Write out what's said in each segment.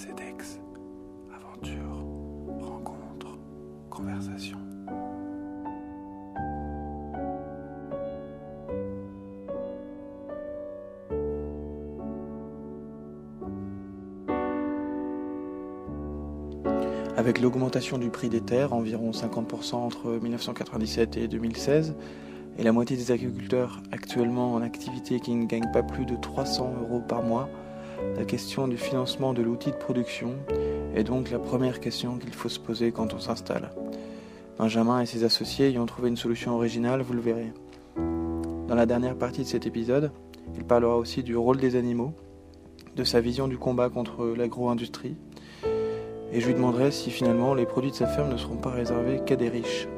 CEDEX, aventure, rencontre, conversation. Avec l'augmentation du prix des terres, environ 50% entre 1997 et 2016, et la moitié des agriculteurs actuellement en activité qui ne gagnent pas plus de 300 euros par mois, la question du financement de l'outil de production est donc la première question qu'il faut se poser quand on s'installe. Benjamin et ses associés y ont trouvé une solution originale, vous le verrez. Dans la dernière partie de cet épisode, il parlera aussi du rôle des animaux, de sa vision du combat contre l'agro-industrie, et je lui demanderai si finalement les produits de sa ferme ne seront pas réservés qu'à des riches.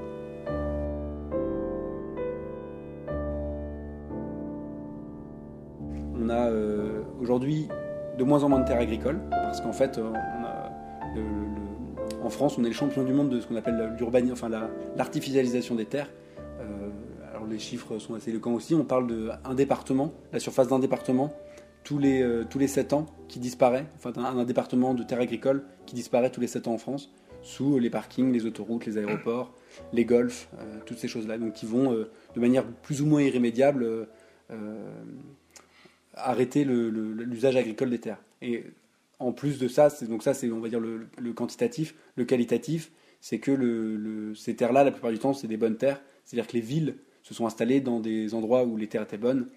On a euh, aujourd'hui de moins en moins de terres agricoles, parce qu'en fait, euh, en France, on est le champion du monde de ce qu'on appelle l'urbanisme, enfin la- l'artificialisation des terres. Euh, alors les chiffres sont assez éloquents aussi. On parle d'un département, la surface d'un département, tous les, euh, tous les 7 ans qui disparaît, enfin un, département de terres agricoles qui disparaît tous les 7 ans en France, sous les parkings, les autoroutes, les aéroports, les golfs, toutes ces choses-là, donc qui vont de manière plus ou moins irrémédiable arrêter l'usage agricole des terres. Et en plus de ça, donc ça, c'est on va dire le, quantitatif, le qualitatif, c'est que ces terres-là, la plupart du temps, c'est des bonnes terres. C'est-à-dire que les villes se sont installées dans des endroits où les terres étaient bonnes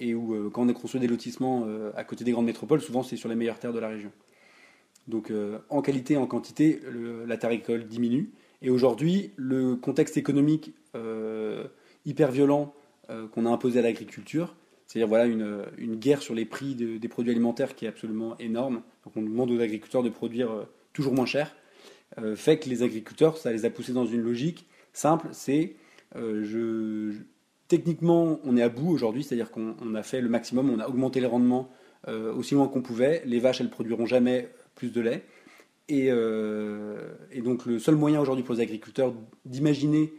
et où, euh, quand on a construit des lotissements euh, à côté des grandes métropoles, souvent c'est sur les meilleures terres de la région. Donc euh, en qualité et en quantité, la terre agricole diminue. Et aujourd'hui, le contexte économique hyper violent qu'on a imposé à l'agriculture, c'est-à-dire voilà une, une guerre sur les prix de- des produits alimentaires qui est absolument énorme. Donc on demande aux agriculteurs de produire euh, toujours moins cher, euh, fait que les agriculteurs, ça les a poussés dans une logique simple, c'est euh, je, techniquement on est à bout aujourd'hui, c'est-à-dire qu'on on a fait le maximum, on a augmenté les rendements aussi loin qu'on pouvait. Les vaches, elles produiront jamais plus de lait. Et, et donc le seul moyen aujourd'hui pour les agriculteurs d'imaginer,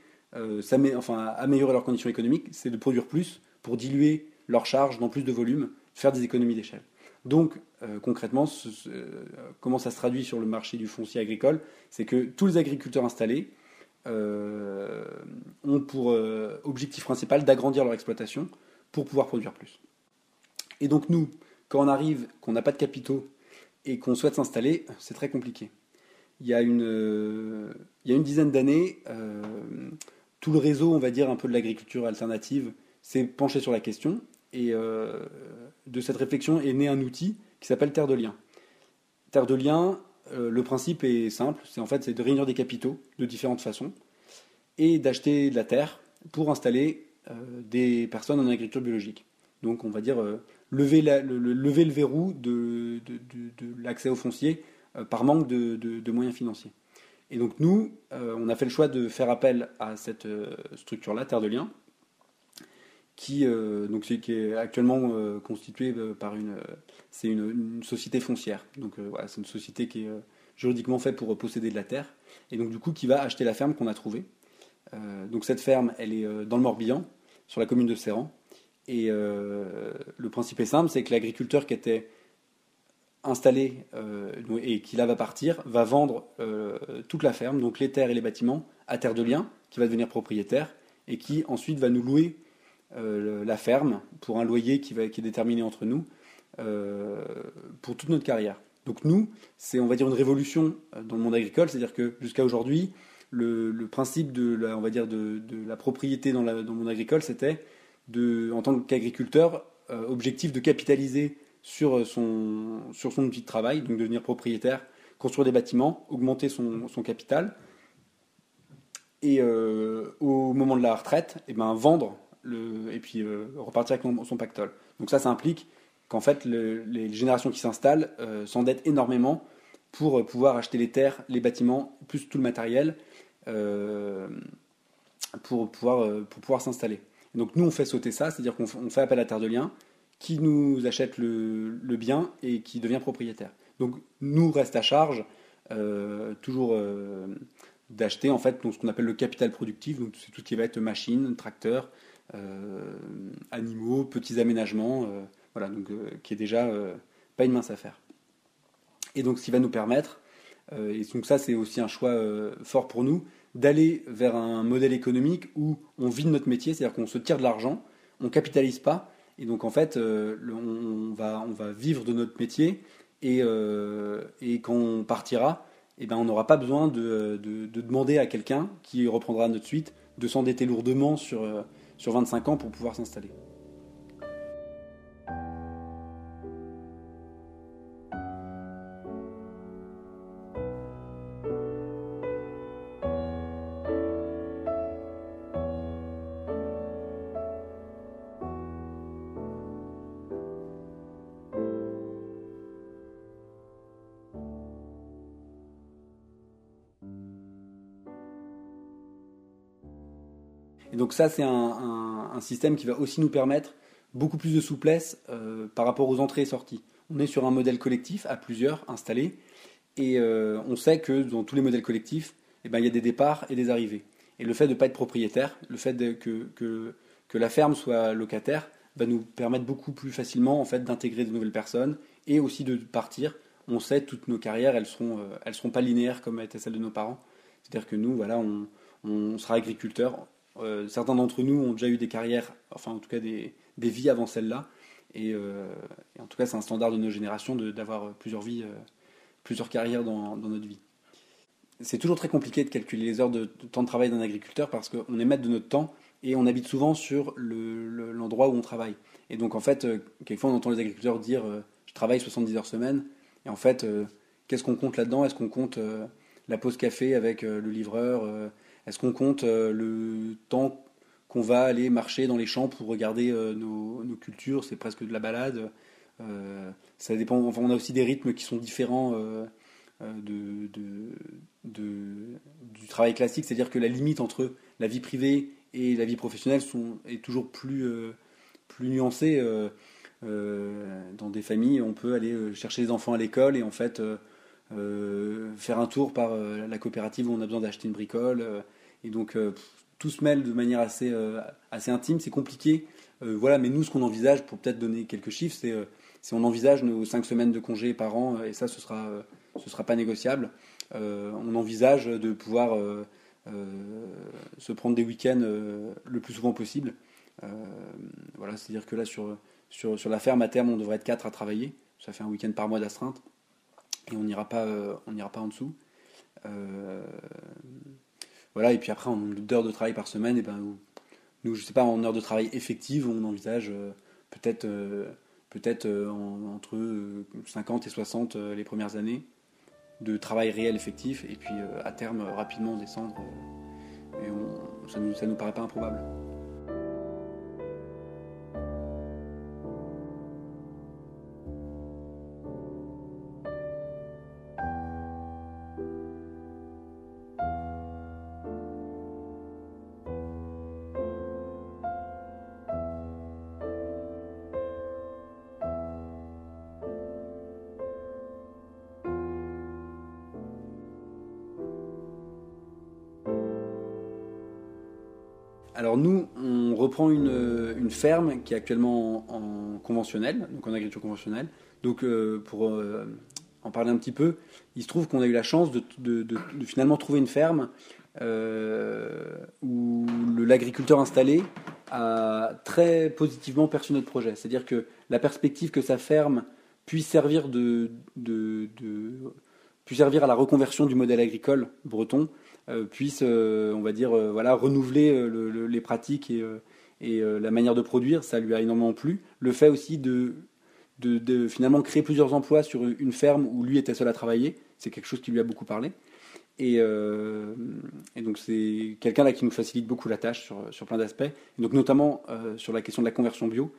enfin, améliorer leurs conditions économiques, c'est de produire plus pour diluer leurs charges dans plus de volume, faire des économies d'échelle. Donc euh, concrètement, euh, comment ça se traduit sur le marché du foncier agricole C'est que tous les agriculteurs installés euh, ont pour objectif principal d'agrandir leur exploitation pour pouvoir produire plus. Et donc nous, quand on arrive, qu'on n'a pas de capitaux et qu'on souhaite s'installer, c'est très compliqué. Il y a une, il y a une dizaine d'années, tout le réseau, on va dire, un peu de l'agriculture alternative s'est penché sur la question. Et euh, de cette réflexion est né un outil qui s'appelle Terre de Liens. Terre de Liens, euh, le principe est simple, c'est en fait c'est de réunir des capitaux de différentes façons et d'acheter de la terre pour installer euh, des personnes en agriculture biologique. Donc on va dire lever, le, verrou de, l'accès au foncier par manque de, moyens financiers. Et donc nous, on a fait le choix de faire appel à cette structure-là, Terre de Liens, qui, euh, donc, c'est- qui est actuellement euh, constituée euh, par une, euh, c'est une, société foncière. Donc voilà, c'est une société qui est juridiquement faite pour posséder de la terre, et donc du coup qui va acheter la ferme qu'on a trouvée. Donc cette ferme, elle est dans le Morbihan, sur la commune de Serran. Et le principe est simple, c'est que l'agriculteur qui était installé et qui là va partir, va vendre toute la ferme, donc les terres et les bâtiments, à Terre de Liens, qui va devenir propriétaire, et qui ensuite va nous louer la ferme pour un loyer qui, va, est déterminé entre nous euh, pour toute notre carrière. Donc nous, c'est on va dire une révolution euh, dans le monde agricole, c'est-à-dire que jusqu'à aujourd'hui, le, principe de la, on va dire de, la propriété dans, le monde agricole, c'était de, en tant qu'agriculteur, euh, objectif de capitaliser sur son, sur son outil de travail, donc devenir propriétaire, construire des bâtiments, augmenter son, capital, et euh, au moment de la retraite, et ben, vendre et puis euh, repartir avec son, pactole. Donc ça, ça implique qu'en fait, le- les générations qui s'installent euh, s'endettent énormément pour euh, pouvoir acheter les terres, les bâtiments, plus tout le matériel, pour pouvoir, s'installer. Donc nous, on fait sauter ça, c'est-à-dire qu'on fait appel à Terre de Liens, qui nous achète le, bien et qui devient propriétaire. Donc nous reste à charge toujours d'acheter en fait ce qu'on appelle le capital productif, donc c'est tout ce qui va être machines, tracteurs, euh, animaux, petits aménagements, euh, voilà, donc euh, qui est déjà euh, pas une mince affaire. Et donc, ce qui va nous permettre, et donc ça, c'est aussi un choix fort pour nous, d'aller vers un modèle économique où on vit de notre métier, c'est-à-dire qu'on se tire de l'argent, on capitalise pas, et donc en fait, on, va, vivre de notre métier, et, quand on partira, eh ben, on n'aura pas besoin de, demander à quelqu'un qui reprendra notre suite de s'endetter lourdement sur, euh, sur 25 ans pour pouvoir s'installer. Donc ça, c'est un, système qui va aussi nous permettre beaucoup plus de souplesse euh, par rapport aux entrées et sorties. On est sur un modèle collectif à plusieurs installés, et euh, on sait que dans tous les modèles collectifs, eh ben, il y a des départs et des arrivées. Et le fait de ne pas être propriétaire, le fait que, que, que, la ferme soit locataire, va nous permettre beaucoup plus facilement en fait, d'intégrer de nouvelles personnes et aussi de partir. On sait toutes nos carrières, elles ne seront, euh, elles seront pas linéaires comme étaient celles de nos parents. C'est-à-dire que nous, voilà, on, on sera agriculteur euh, certains d'entre nous ont déjà eu des carrières, enfin en tout cas des, vies avant celle-là. Euh, et, en tout cas, c'est un standard de nos générations d'avoir plusieurs vies, euh, plusieurs carrières dans, notre vie. C'est toujours très compliqué de calculer les heures de, temps de travail d'un agriculteur parce qu'on est maître de notre temps et on habite souvent sur l'endroit où on travaille. Et donc en fait, quelquefois on entend les agriculteurs dire je travaille 70 heures semaine. Et en fait, qu'est-ce qu'on compte là-dedans? Est-ce qu'on compte la pause café avec le livreur est-ce qu'on compte euh, le temps qu'on va aller marcher dans les champs pour regarder euh, nos, cultures? C'est presque de la balade. Euh, ça dépend. on a aussi des rythmes qui sont différents du travail classique, c'est-à-dire que la limite entre la vie privée et la vie professionnelle sont, est toujours plus, plus nuancée. dans des familles, on peut aller chercher les enfants à l'école et en fait faire un tour par la coopérative où on a besoin d'acheter une bricole, et donc, euh, tout se mêle de manière assez, euh, assez intime, c'est compliqué. Euh, voilà, mais nous, ce qu'on envisage, pour peut-être donner quelques chiffres, c'est si on envisage nos 5 semaines de congé par an, et ça, ce sera, ce sera pas négociable. on envisage de pouvoir se prendre des week-ends le plus souvent possible. voilà, c'est-à-dire que là, sur, sur, sur, la ferme, à terme, on devrait être 4 à travailler. Ça fait un week-end par mois d'astreinte. Et on n'ira pas, on n'ira pas en dessous. Voilà, et puis après, en nombre d'heures de travail par semaine, et ben, nous, je sais pas, en heures de travail effectives, on envisage euh, peut-être euh, peut-être euh, entre 50 et 60 les premières années de travail réel effectif, et puis à terme, rapidement descendre. et ça ne nous, ça nous paraît pas improbable. Alors nous, on reprend une, ferme qui est actuellement en, donc en agriculture conventionnelle. Donc euh, pour euh, en parler un petit peu, il se trouve qu'on a eu la chance de, finalement trouver une ferme euh, où l'agriculteur installé a très positivement perçu notre projet. C'est-à-dire que la perspective que sa ferme puisse servir de, puisse servir à la reconversion du modèle agricole breton, euh, puisse, euh, on va dire, euh, voilà, renouveler les pratiques et, et la manière de produire, ça lui a énormément plu. Le fait aussi de, finalement créer plusieurs emplois sur une ferme où lui était seul à travailler, c'est quelque chose qui lui a beaucoup parlé. Et, et donc c'est quelqu'un là qui nous facilite beaucoup la tâche sur, sur plein d'aspects, donc notamment sur la question de la conversion bio.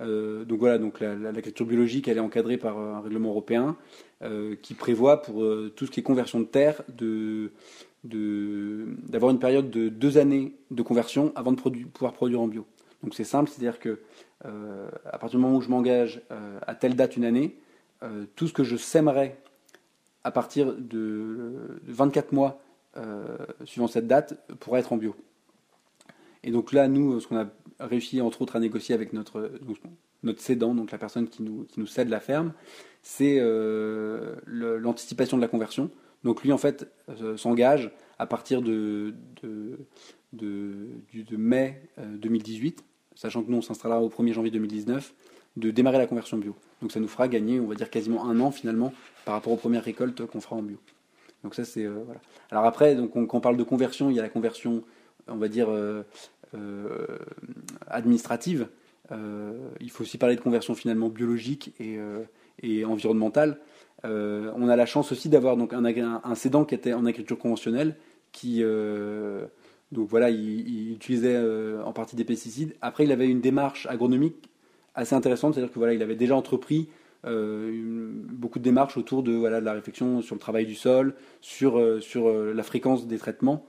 donc voilà, donc l'agriculture biologique, elle est encadrée par un règlement européen qui prévoit pour tout ce qui est conversion de terre de d'avoir une période de deux années de conversion avant de pouvoir produire en bio. Donc c'est simple, c'est-à-dire que euh, à partir du moment où je m'engage euh, à telle date une année, euh, tout ce que je sèmerai à partir de, 24 mois suivant cette date pourra être en bio. Et donc là, nous, ce qu'on a réussi entre autres à négocier avec notre, notre cédant, donc la personne qui nous, qui nous cède la ferme, c'est l'anticipation de la conversion. Donc lui, en fait, s'engage à partir de, mai 2018, sachant que nous, on s'installera au 1er janvier 2019, de démarrer la conversion bio. Donc ça nous fera gagner, on va dire, quasiment un an finalement par rapport aux premières récoltes qu'on fera en bio. Donc ça, c'est... voilà. Alors après, quand on parle de conversion, il y a la conversion, on va dire, administrative. il faut aussi parler de conversion finalement biologique et environnementale. Euh, on a la chance aussi d'avoir donc un, un, cédant qui était en agriculture conventionnelle, qui euh, donc voilà, il, utilisait euh, en partie des pesticides. Après, il avait une démarche agronomique assez intéressante, c'est-à-dire que voilà, il avait déjà entrepris beaucoup de démarches autour de voilà de la réflexion sur le travail du sol, sur sur la fréquence des traitements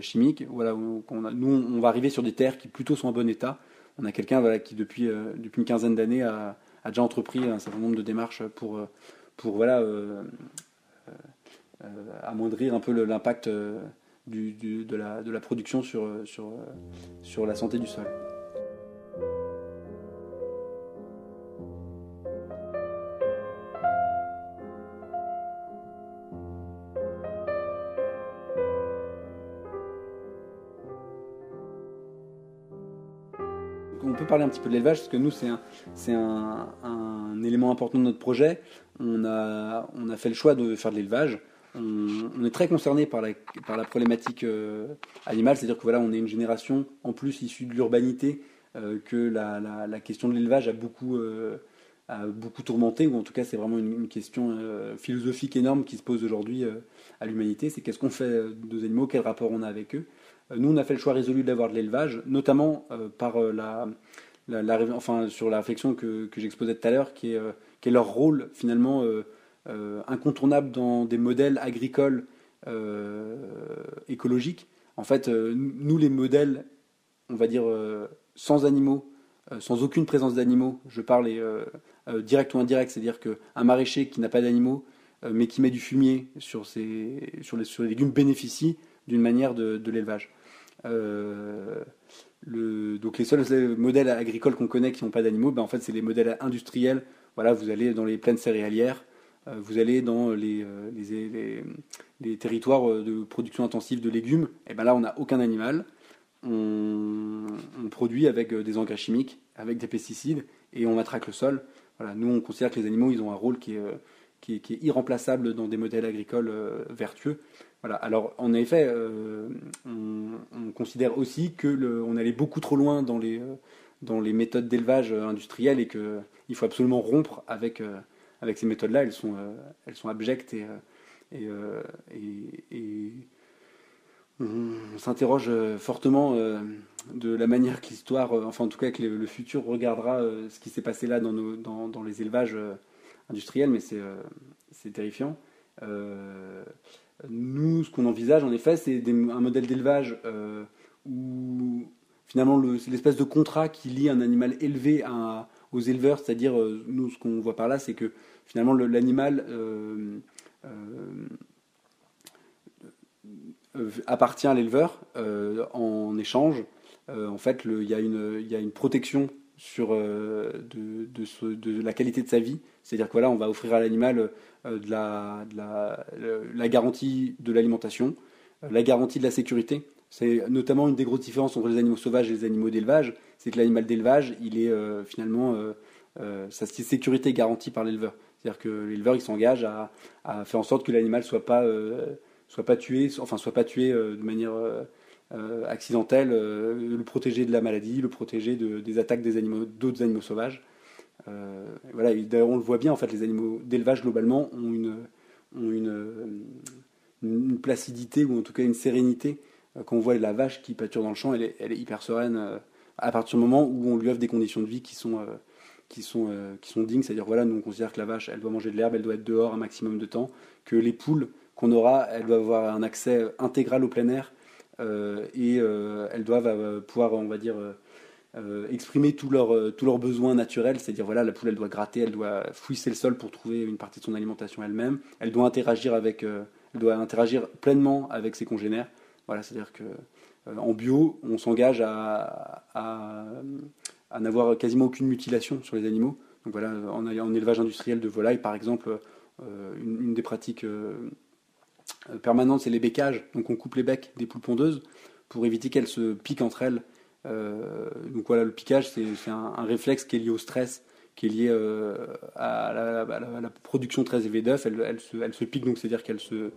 chimiques. Voilà, nous on va arriver sur des terres qui plutôt sont en bon état. On a quelqu'un qui depuis depuis une quinzaine d'années a, déjà entrepris un certain nombre de démarches pour pour voilà, euh, euh, euh, amoindrir un peu l'impact de, la, de la production sur, sur, sur la santé du sol. on peut parler un petit peu de l'élevage parce que nous c'est un, un, élément important de notre projet on a, on a fait le choix de faire de l'élevage. On, est très concerné par la, par la problématique euh, animale, c'est-à-dire que voilà, on est une génération en plus issue de l'urbanité, euh, que la, la, question de l'élevage a beaucoup, euh, a beaucoup tourmenté, ou en tout cas c'est vraiment une, question philosophique énorme qui se pose aujourd'hui à l'humanité. C'est qu'est-ce qu'on fait de nos animaux, quel rapport on a avec eux? nous, on a fait le choix résolu d'avoir de l'élevage, notamment par la, enfin, sur la réflexion que, j'exposais tout à l'heure, qui est est leur rôle finalement euh, euh, incontournable dans des modèles agricoles euh, écologiques. En fait, nous, les modèles, on va dire, sans animaux, sans aucune présence d'animaux, je parle direct ou indirect, c'est-à-dire qu'un maraîcher qui n'a pas d'animaux, mais qui met du fumier sur les légumes bénéficie d'une manière de, l'élevage. Le, donc les seuls modèles agricoles qu'on connaît qui n'ont pas d'animaux, ben en fait c'est les modèles industriels voilà, vous allez dans les plaines céréalières, euh, vous allez dans les, euh, territoires euh, de production intensive de légumes, et ben là on n'a aucun animal. On, produit avec des engrais chimiques, avec des pesticides, et on matraque le sol. Voilà, nous on considère que les animaux ils ont un rôle qui est, irremplaçable dans des modèles agricoles vertueux. Voilà. Alors en effet, on, considère aussi que on allait beaucoup trop loin dans les dans les méthodes d'élevage industriel et que il faut absolument rompre avec, euh, avec ces méthodes-là. Elles sont, euh, elles sont abjectes et, euh, et, et, on s'interroge fortement de la manière que l'histoire, enfin en tout cas que le, futur regardera ce qui s'est passé là dans, nos, dans, dans les élevages industriels, mais c'est terrifiant. Nous, ce qu'on envisage en effet, c'est un modèle d'élevage où finalement c'est l'espèce de contrat qui lie un animal élevé aux éleveurs, c'est-à-dire, euh, nous, ce qu'on voit par là, c'est que finalement l'animal euh, euh, appartient à l'éleveur en échange. en fait, il y, a une protection de, la qualité de sa vie. C'est-à-dire que voilà, on va offrir à l'animal de, la, garantie de l'alimentation, la garantie de la sécurité. C'est notamment une des grosses différences entre les animaux sauvages et les animaux d'élevage, c'est que l'animal d'élevage, il est euh, finalement euh, euh, sa sécurité est garantie par l'éleveur. C'est-à-dire que l'éleveur il s'engage à, faire en sorte que l'animal soit soit pas tué, enfin soit pas tué de manière accidentelle, le protéger de la maladie, le protéger des attaques des animaux, d'autres animaux sauvages. Voilà, d'ailleurs on le voit bien en fait, les animaux d'élevage globalement ont une ont une, une placidité ou en tout cas une sérénité euh, quand on voit la vache qui pâture dans le champ, elle est, elle est hyper sereine euh, à partir du moment où on lui offre des conditions de vie qui sont, euh, qui sont, qui sont dignes. C'est-à-dire, voilà, nous on considère que la vache, elle doit manger de l'herbe, elle doit être dehors un maximum de temps, que les poules qu'on aura, elles doivent avoir un accès intégral au plein air et elles doivent pouvoir, on va dire, exprimer tous leurs tous leurs besoins naturels, c'est-à-dire voilà la poule elle doit gratter, elle doit fouisser le sol pour trouver une partie de son alimentation elle-même, elle doit interagir avec elle doit interagir pleinement avec ses congénères. Voilà, c'est-à-dire que en bio, on s'engage à, n'avoir quasiment aucune mutilation sur les animaux. Donc voilà, en, en élevage industriel de volailles, par exemple, une, des pratiques permanentes, c'est les beccages. Donc on coupe les becs des poules pondeuses pour éviter qu'elles se piquent entre elles. Donc voilà, le piquage, c'est un, réflexe qui est lié au stress qui est liée euh, à, la, production très élevée d'œufs. Elle, se, pique, donc c'est-à-dire qu'elle se,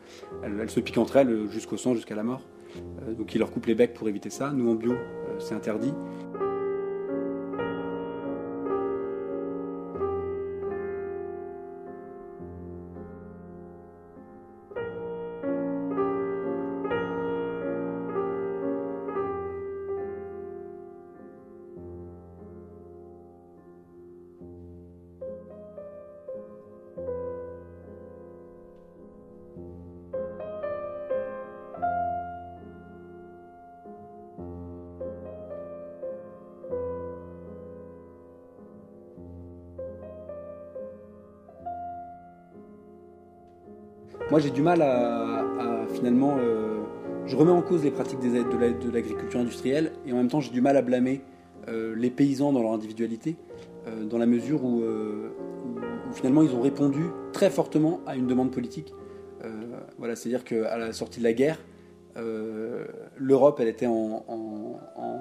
elle, se pique entre elles jusqu'au sang, jusqu'à la mort. Euh, donc il leur coupe les becs pour éviter ça. Nous en bio, euh, c'est interdit. Moi, j'ai du mal à, finalement. Euh, je remets en cause les pratiques de l'agriculture industrielle et en même temps, j'ai du mal à blâmer euh, les paysans dans leur individualité, euh, dans la mesure où, finalement ils ont répondu très fortement à une demande politique. voilà, c'est-à-dire qu'à la sortie de la guerre, l'Europe, elle était en,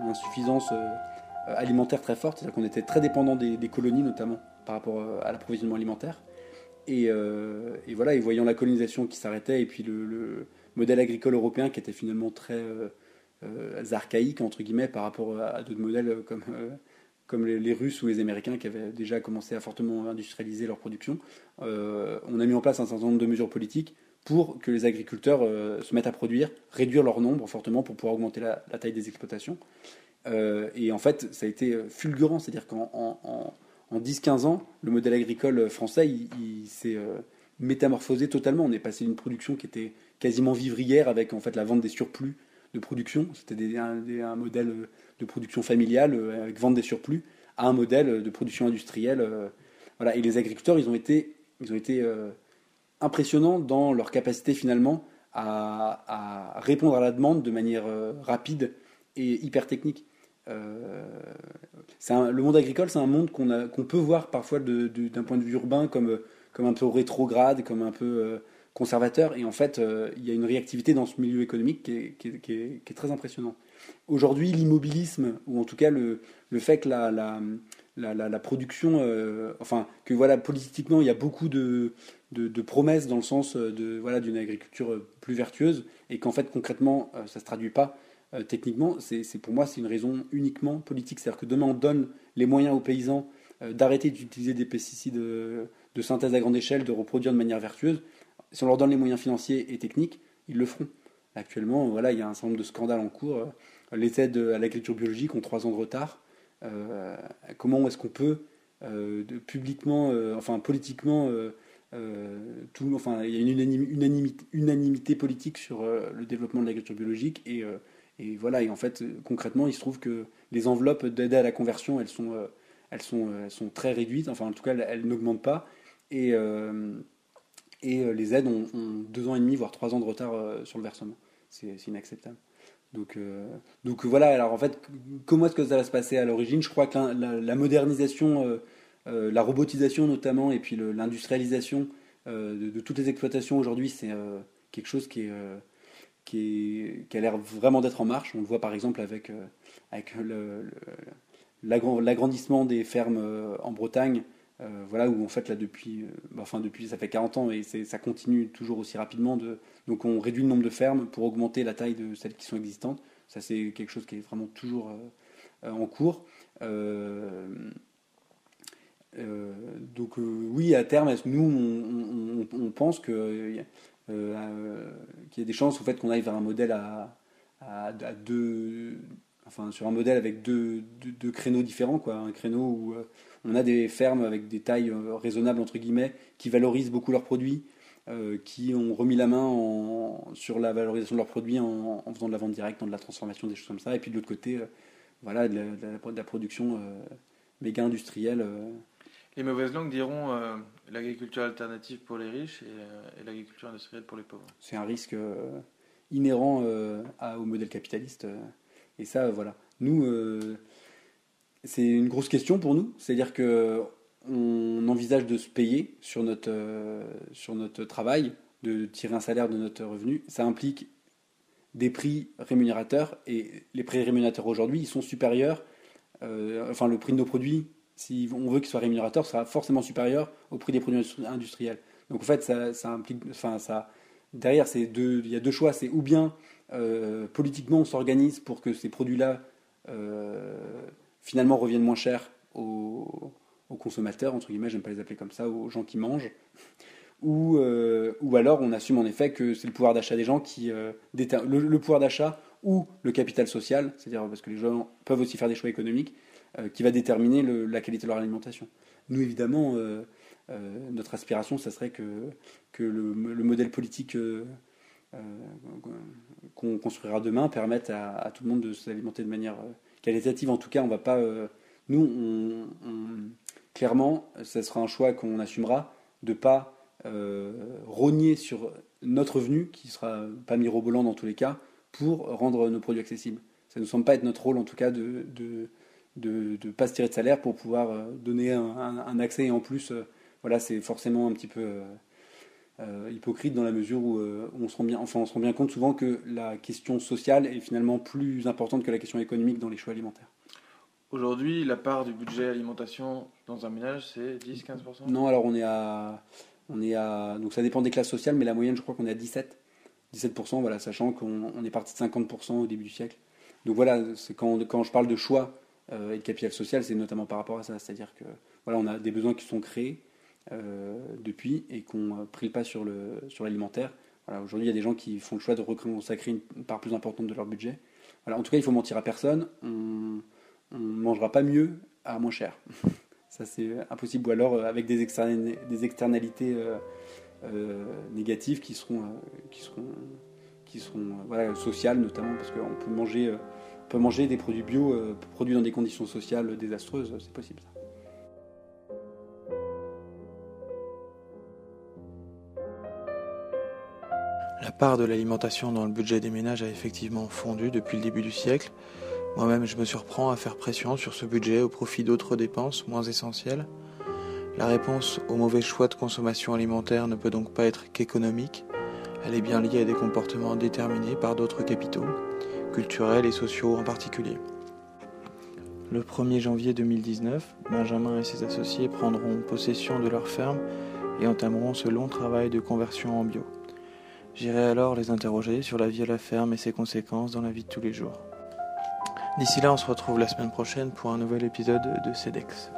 insuffisance alimentaire très forte, c'est-à-dire qu'on était très dépendant des, colonies notamment par rapport à l'approvisionnement alimentaire. Euh, et, voilà, et voyant la colonisation qui s'arrêtait, et puis le, modèle agricole européen qui était finalement très euh, euh, archaïque, entre guillemets, par rapport à, d'autres modèles comme, comme les, Russes ou les Américains qui avaient déjà commencé à fortement industrialiser leur production, on a mis en place un certain nombre de mesures politiques pour que les agriculteurs se mettent à produire, réduire leur nombre fortement pour pouvoir augmenter la, taille des exploitations. et en fait, ça a été fulgurant, c'est-à-dire qu'en en 10-15 ans, le modèle agricole français, s'est euh, métamorphosé totalement. On est passé d'une production qui était quasiment vivrière avec en fait la vente des surplus de production. C'était un, modèle de production familiale euh, avec vente des surplus à un modèle de production industrielle. Euh. Et les agriculteurs, ils ont été, impressionnants dans leur capacité finalement à, répondre à la demande de manière rapide et hyper technique. Euh, le monde agricole, c'est un monde qu'on peut voir parfois d'un point de vue urbain comme, un peu rétrograde, comme un peu euh, conservateur. Et en fait, euh, il y a une réactivité dans ce milieu économique qui est, très impressionnant. Aujourd'hui, l'immobilisme, ou en tout cas le, fait que la, production, enfin, que voilà, politiquement, il y a beaucoup de, promesses dans le sens voilà d'une agriculture plus vertueuse, et qu'en fait, concrètement, ça ne se traduit pas euh, techniquement, c'est pour moi c'est une raison uniquement politique. C'est-à-dire que demain on donne les moyens aux paysans euh, d'arrêter d'utiliser des pesticides euh, de synthèse à grande échelle, de reproduire de manière vertueuse. Si on leur donne les moyens financiers et techniques, ils le feront. Actuellement, voilà, il y a un certain nombre de scandales en cours. Les aides à l'agriculture biologique ont trois ans de retard. comment est-ce qu'on peut publiquement, enfin politiquement, tout, enfin, il y a une unanimité, unanimité politique sur le développement de l'agriculture biologique et et voilà, et en fait, concrètement, il se trouve que les enveloppes d'aide à la conversion, elles sont, euh, elles sont, euh, elles sont très réduites, enfin en tout cas, elles, n'augmentent pas. Et, euh, et les aides ont, deux ans et demi, voire trois ans de retard sur le versement. C'est inacceptable. Donc, donc voilà, alors en fait, comment est-ce que ça va se passer à l'origine? Je crois que la, modernisation, la robotisation notamment, et puis l'industrialisation de, de, toutes les exploitations aujourd'hui, c'est quelque chose qui est qui, a l'air vraiment d'être en marche. On le voit par exemple avec, euh, l'agrandissement des fermes euh, en Bretagne, euh, voilà, où en fait là depuis, bah, enfin depuis ça fait 40 ans et ça continue toujours aussi rapidement. De, donc on réduit le nombre de fermes pour augmenter la taille de celles qui sont existantes. Ça c'est quelque chose qui est vraiment toujours en cours. donc oui, à terme, nous on, on, on pense que euh, qu'il y ait des chances au fait qu'on aille vers un modèle à, deux, enfin sur un modèle avec deux, deux, créneaux différents, quoi, un créneau où euh, on a des fermes avec des tailles euh, raisonnables entre guillemets qui valorisent beaucoup leurs produits, qui ont remis la main sur la valorisation de leurs produits en, faisant de la vente directe, en de la transformation, des choses comme ça, et puis de l'autre côté, voilà, de la, production méga industrielle. Les mauvaises langues diront euh, l'agriculture alternative pour les riches et, euh, l'agriculture industrielle pour les pauvres. C'est un risque, euh, inhérent au modèle capitaliste. et ça, voilà. Nous, c'est une grosse question pour nous. C'est-à-dire que on envisage de se payer sur notre, sur notre travail, de tirer un salaire de notre revenu. Ça implique des prix rémunérateurs et les prix rémunérateurs aujourd'hui, ils sont supérieurs. enfin, le prix de nos produits si on veut qu'il soit rémunérateur, sera forcément supérieur au prix des produits industriels. Donc en fait, ça, implique, enfin ça, derrière, deux, il y a deux choix. C'est ou bien euh, politiquement on s'organise pour que ces produits-là euh, finalement reviennent moins chers aux, consommateurs entre guillemets, j'aime pas les appeler comme ça, aux gens qui mangent. Ou, euh, ou alors on assume en effet que c'est le pouvoir d'achat des gens qui le, le pouvoir d'achat ou le capital social, c'est-à-dire parce que les gens peuvent aussi faire des choix économiques, qui va déterminer la qualité de leur alimentation. Nous, évidemment, euh, euh, notre aspiration, ça serait que, que le, modèle politique qu'on construira demain permette à, tout le monde de s'alimenter de manière qualitative. En tout cas, on va pas. nous, clairement, ce sera un choix qu'on assumera de pas rogner sur notre revenu, qui sera pas mirobolant dans tous les cas, pour rendre nos produits accessibles. Ça ne semble pas être notre rôle, en tout cas, de ne pas se tirer de salaire pour pouvoir euh, donner un, accès et en plus euh, voilà c'est forcément un petit peu euh, hypocrite dans la mesure où on se rend bien enfin on se rend bien compte souvent que la question sociale est finalement plus importante que la question économique dans les choix alimentaires. Aujourd'hui, la part du budget alimentation dans un ménage, c'est 10-15% Non, alors on est à on est à donc ça dépend des classes sociales mais la moyenne je crois qu'on est à 17 17% voilà, sachant qu'on est parti de 50% au début du siècle. Donc voilà, c'est quand, quand je parle de choix euh, et le capital social, c'est notamment par rapport à ça. C'est-à-dire que voilà, on a des besoins qui sont créés euh, depuis et qu'on a pris le pas sur, le, sur l'alimentaire. Voilà, aujourd'hui, il y a des gens qui font le choix de consacrer une part plus importante de leur budget. Voilà, en tout cas, il faut mentir à personne. On ne mangera pas mieux à moins cher. Ça, c'est impossible. Ou alors euh, avec des, externalités négatives qui seront, qui seront, qui seront sociales, notamment, parce qu'on peut manger peut manger des produits bio euh, produits dans des conditions sociales désastreuses, c'est possible ça. La part de l'alimentation dans le budget des ménages a effectivement fondu depuis le début du siècle. Moi-même, je me surprends à faire pression sur ce budget au profit d'autres dépenses moins essentielles. La réponse au mauvais choix de consommation alimentaire ne peut donc pas être qu'économique. Elle est bien liée à des comportements déterminés par d'autres capitaux culturels et sociaux en particulier. Le 1er janvier 2019, Benjamin et ses associés prendront possession de leur ferme et entameront ce long travail de conversion en bio. J'irai alors les interroger sur la vie à la ferme et ses conséquences dans la vie de tous les jours. D'ici là, on se retrouve la semaine prochaine pour un nouvel épisode de CEDEX.